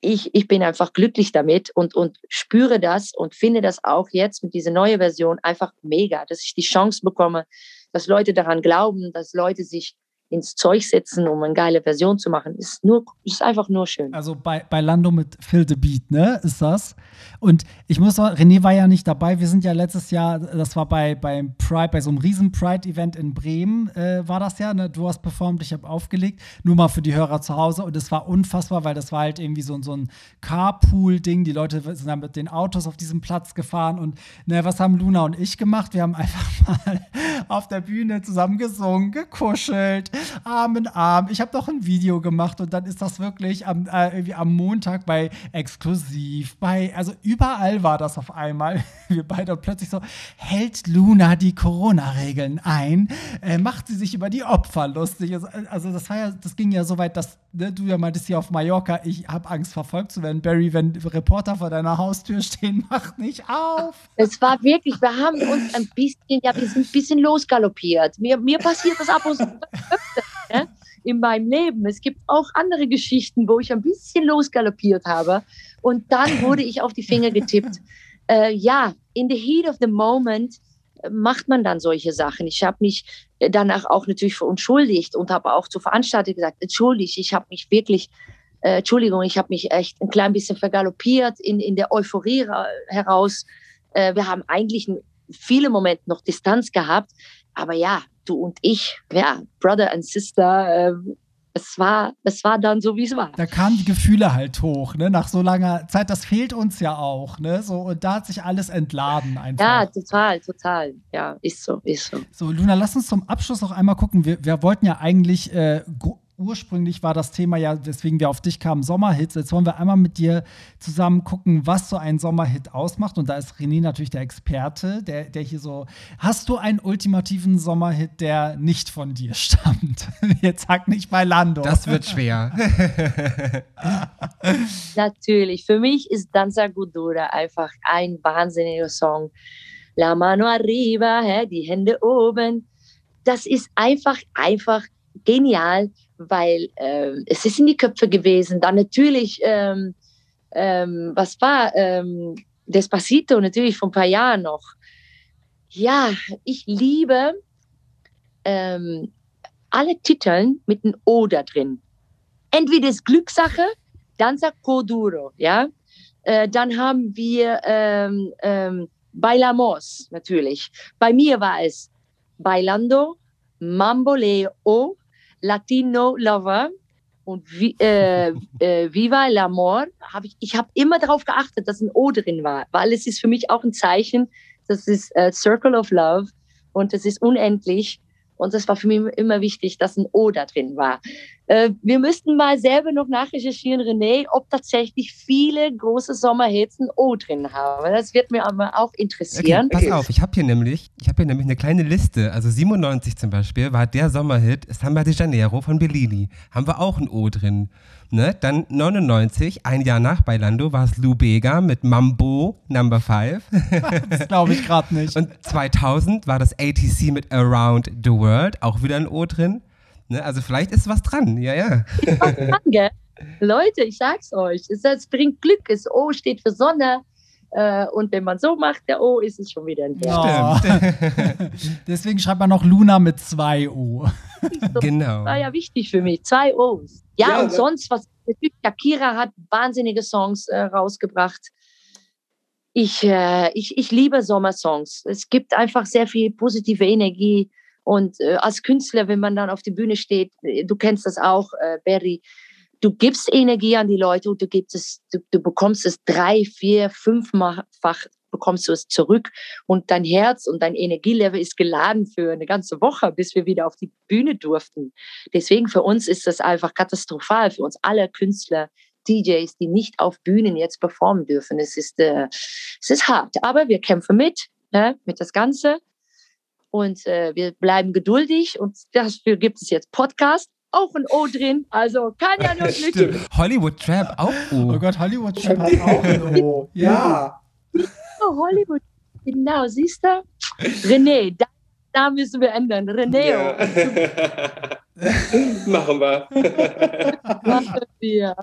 ich, ich bin einfach glücklich damit und, und spüre das und finde das auch jetzt mit dieser neuen Version einfach mega, dass ich die Chance bekomme, dass Leute daran glauben, dass Leute sich ins Zeug setzen, um eine geile Version zu machen. Ist nur, ist einfach nur schön.
Also bei, bei Lando mit Phil the Beat, ne, ist das. Und ich muss sagen, René war ja nicht dabei. Wir sind ja letztes Jahr, das war bei, beim Pride, bei so einem riesen Pride-Event in Bremen, äh, war das ja, ne? Du hast performt, ich habe aufgelegt. Nur mal für die Hörer zu Hause. Und es war unfassbar, weil das war halt irgendwie so, so ein Carpool-Ding. Die Leute sind dann mit den Autos auf diesem Platz gefahren. Und ne, was haben Luna und ich gemacht? Wir haben einfach mal auf der Bühne zusammen gesungen, gekuschelt, Arm in Arm. Ich habe doch ein Video gemacht und dann ist das wirklich am, äh, irgendwie am Montag bei Exklusiv, bei, also überall war das auf einmal. Wir beide und plötzlich so, hält Luna die Corona-Regeln ein? Äh, macht sie sich über die Opfer lustig? Also, also, das war ja, das ging ja so weit, dass ne, du ja meintest hier auf Mallorca, ich habe Angst verfolgt zu werden. Barry, wenn Reporter vor deiner Haustür stehen, macht nicht auf.
Es war wirklich, wir haben uns ein bisschen, ja, wir sind ein bisschen losgaloppiert. Mir, mir passiert das ab und zu in meinem Leben. Es gibt auch andere Geschichten, wo ich ein bisschen losgaloppiert habe. Und dann wurde ich auf die Finger getippt. Äh, ja, in the heat of the moment äh, macht man dann solche Sachen. Ich habe mich danach auch natürlich verunschuldigt und habe auch zur Veranstaltung gesagt, entschuldigt, ich habe mich wirklich, äh, Entschuldigung, ich habe mich echt ein klein bisschen vergaloppiert in, in der Euphorie heraus. Äh, wir haben eigentlich in vielen Momenten noch Distanz gehabt, aber ja, du und ich, ja, Brother and Sister, äh, es war, es war dann so, wie es war.
Da kamen die Gefühle halt hoch, ne? Nach so langer Zeit, das fehlt uns ja auch, ne? So, und da hat sich alles entladen einfach.
Ja, total, total. Ja, ist so, ist so.
So, Luna, lass uns zum Abschluss noch einmal gucken. Wir, wir wollten ja eigentlich äh, ursprünglich war das Thema ja, weswegen wir auf dich kamen, Sommerhits. Jetzt wollen wir einmal mit dir zusammen gucken, was so ein Sommerhit ausmacht. Und da ist René natürlich der Experte, der, der hier so. Hast du einen ultimativen Sommerhit, der nicht von dir stammt? Jetzt sag nicht bei Lando.
Das wird schwer.
natürlich. Für mich ist Danza Gudura einfach ein wahnsinniger Song. La mano arriba, die Hände oben. Das ist einfach, einfach genial weil äh, es ist in die Köpfe gewesen. Dann natürlich, ähm, ähm, was war ähm, Despacito natürlich vor ein paar Jahren noch. Ja, ich liebe ähm, alle Titeln mit einem O da drin. Entweder ist Glückssache, dann sagt Coduro, ja. Äh, dann haben wir ähm, ähm, Bailamos natürlich. Bei mir war es Bailando, Mamboleo, Latino Lover und äh, äh, Viva el Amor. Hab ich ich habe immer darauf geachtet, dass ein O drin war, weil es ist für mich auch ein Zeichen, das ist äh, Circle of Love und es ist unendlich. Und das war für mich immer wichtig, dass ein O da drin war. Äh, wir müssten mal selber noch nachrecherchieren, René, ob tatsächlich viele große Sommerhits ein O drin haben. Das wird mir aber auch interessieren.
Okay, pass auf, ich habe hier nämlich, ich habe hier nämlich eine kleine Liste. Also 97 zum Beispiel war der Sommerhit Samba de Janeiro von Bellini. Haben wir auch ein O drin. Ne? Dann 99, ein Jahr nach Bailando, war es Lou Bega mit Mambo Number 5.
das glaube ich gerade nicht.
Und 2000 war das ATC mit Around the World, auch wieder ein O drin. Ne? Also vielleicht ist was dran, ja, ja.
Ist was dran, gell? Leute, ich sag's euch, es, es bringt Glück. Das O steht für Sonne. Äh, und wenn man so macht, der O, ist es schon wieder ein
Ja. Deswegen schreibt man noch Luna mit zwei O.
genau.
War ja wichtig für mich. Zwei O's. Ja, ja und sonst, was Shakira hat wahnsinnige Songs äh, rausgebracht. Ich, äh, ich, ich liebe Sommersongs. Es gibt einfach sehr viel positive Energie. Und äh, als Künstler, wenn man dann auf die Bühne steht, äh, du kennst das auch, äh, Barry, du gibst Energie an die Leute und du gibst es, du, du bekommst es drei, vier, fünffach bekommst du es zurück und dein Herz und dein Energielevel ist geladen für eine ganze Woche, bis wir wieder auf die Bühne durften. Deswegen für uns ist das einfach katastrophal, für uns alle Künstler, DJs, die nicht auf Bühnen jetzt performen dürfen. Es ist, äh, es ist hart, aber wir kämpfen mit, ne, mit das Ganze und äh, wir bleiben geduldig und dafür gibt es jetzt Podcast. Auch ein O drin, also kann ja nur Glück
Hollywood Trap auch O.
Oh Gott, Hollywood Trap hat auch ein O. Ja.
Oh, Hollywood, genau, siehst du? René, da, da, müssen wir ändern. René. Ja.
Machen wir.
Machen wir.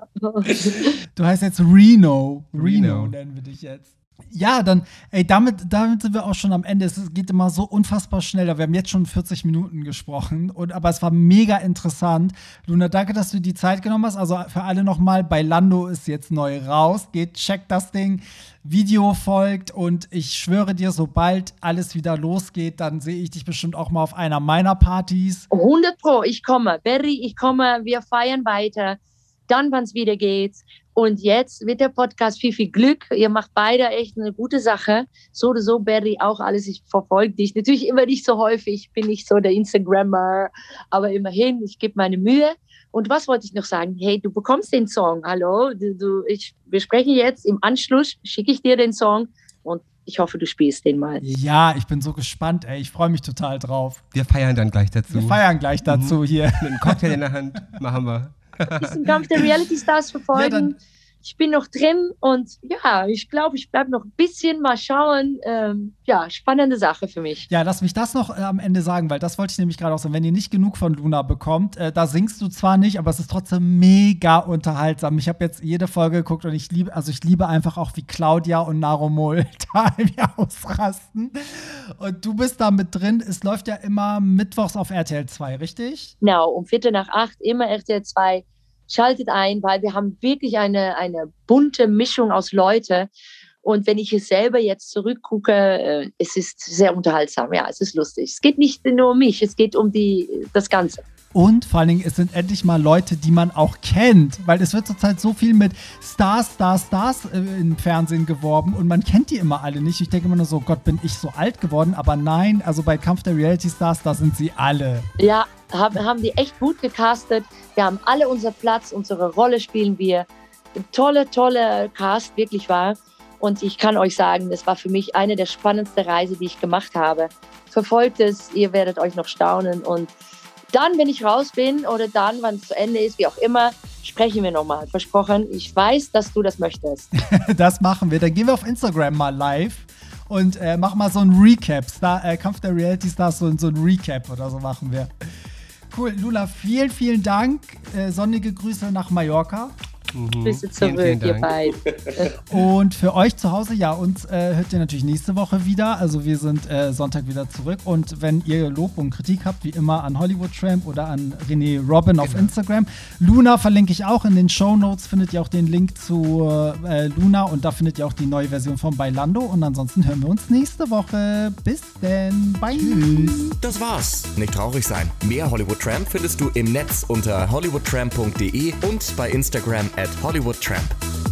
Du heißt jetzt Reno. Reno, Reno nennen wir dich jetzt. Ja, dann, ey, damit, damit sind wir auch schon am Ende. Es geht immer so unfassbar schnell. Wir haben jetzt schon 40 Minuten gesprochen, und, aber es war mega interessant. Luna, danke, dass du die Zeit genommen hast. Also für alle nochmal, bei Lando ist jetzt neu raus. Geht, checkt das Ding. Video folgt und ich schwöre dir, sobald alles wieder losgeht, dann sehe ich dich bestimmt auch mal auf einer meiner Partys.
100 Pro, ich komme. Berry, ich komme. Wir feiern weiter. Dann, wann es wieder geht. Und jetzt wird der Podcast viel, viel Glück. Ihr macht beide echt eine gute Sache. So oder so, Barry, auch alles. Ich verfolge dich. Natürlich immer nicht so häufig, bin ich so der Instagrammer, aber immerhin, ich gebe meine Mühe. Und was wollte ich noch sagen? Hey, du bekommst den Song. Hallo, du, du, ich, wir sprechen jetzt. Im Anschluss schicke ich dir den Song und ich hoffe, du spielst den mal.
Ja, ich bin so gespannt, ey. Ich freue mich total drauf.
Wir feiern dann gleich dazu.
Wir feiern gleich dazu mhm. hier.
Mit einem Cocktail in der Hand machen wir
diesen Kampf der Reality Stars verfolgen. Ja, ich bin noch drin und ja, ich glaube, ich bleibe noch ein bisschen mal schauen. Ähm, ja, spannende Sache für mich.
Ja, lass mich das noch äh, am Ende sagen, weil das wollte ich nämlich gerade auch sagen. Wenn ihr nicht genug von Luna bekommt, äh, da singst du zwar nicht, aber es ist trotzdem mega unterhaltsam. Ich habe jetzt jede Folge geguckt und ich liebe, also ich liebe einfach auch, wie Claudia und Naromol da irgendwie ausrasten. Und du bist da mit drin. Es läuft ja immer mittwochs auf RTL 2, richtig?
Genau, um Viertel nach acht immer RTL 2 schaltet ein, weil wir haben wirklich eine, eine bunte Mischung aus Leute. Und wenn ich es selber jetzt zurückgucke, äh, es ist sehr unterhaltsam. Ja, es ist lustig. Es geht nicht nur um mich, es geht um die, das Ganze.
Und vor allen Dingen, es sind endlich mal Leute, die man auch kennt. Weil es wird zurzeit so viel mit Stars, Stars, Stars äh, im Fernsehen geworben und man kennt die immer alle nicht. Ich denke immer nur so, Gott, bin ich so alt geworden. Aber nein, also bei Kampf der Reality Stars, da sind sie alle.
Ja, haben, haben die echt gut gecastet. Wir haben alle unser Platz, unsere Rolle spielen wir. Tolle, tolle Cast, wirklich wahr. Und ich kann euch sagen, das war für mich eine der spannendsten Reisen, die ich gemacht habe. Verfolgt es, ihr werdet euch noch staunen und dann, wenn ich raus bin oder dann, wann es zu Ende ist, wie auch immer, sprechen wir nochmal. Versprochen. Ich weiß, dass du das möchtest.
das machen wir. Dann gehen wir auf Instagram mal live und äh, machen mal so ein Recap. Star, äh, Kampf der Reality Stars, so, so ein Recap oder so machen wir. Cool, Lula, vielen, vielen Dank. Äh, sonnige Grüße nach Mallorca.
Mhm. Grüße zurück, vielen, vielen ihr beiden.
Und für euch zu Hause, ja, uns äh, hört ihr natürlich nächste Woche wieder. Also wir sind äh, Sonntag wieder zurück. Und wenn ihr Lob und Kritik habt, wie immer an Hollywood Tramp oder an René Robin genau. auf Instagram. Luna verlinke ich auch. In den Show Notes findet ihr auch den Link zu äh, Luna und da findet ihr auch die neue Version von Bailando. Und ansonsten hören wir uns nächste Woche. Bis denn. Bye. Tschüss.
Das war's. Nicht traurig sein. Mehr Hollywood Tramp findest du im Netz unter hollywoodtramp.de und bei Instagram at Hollywood Tramp.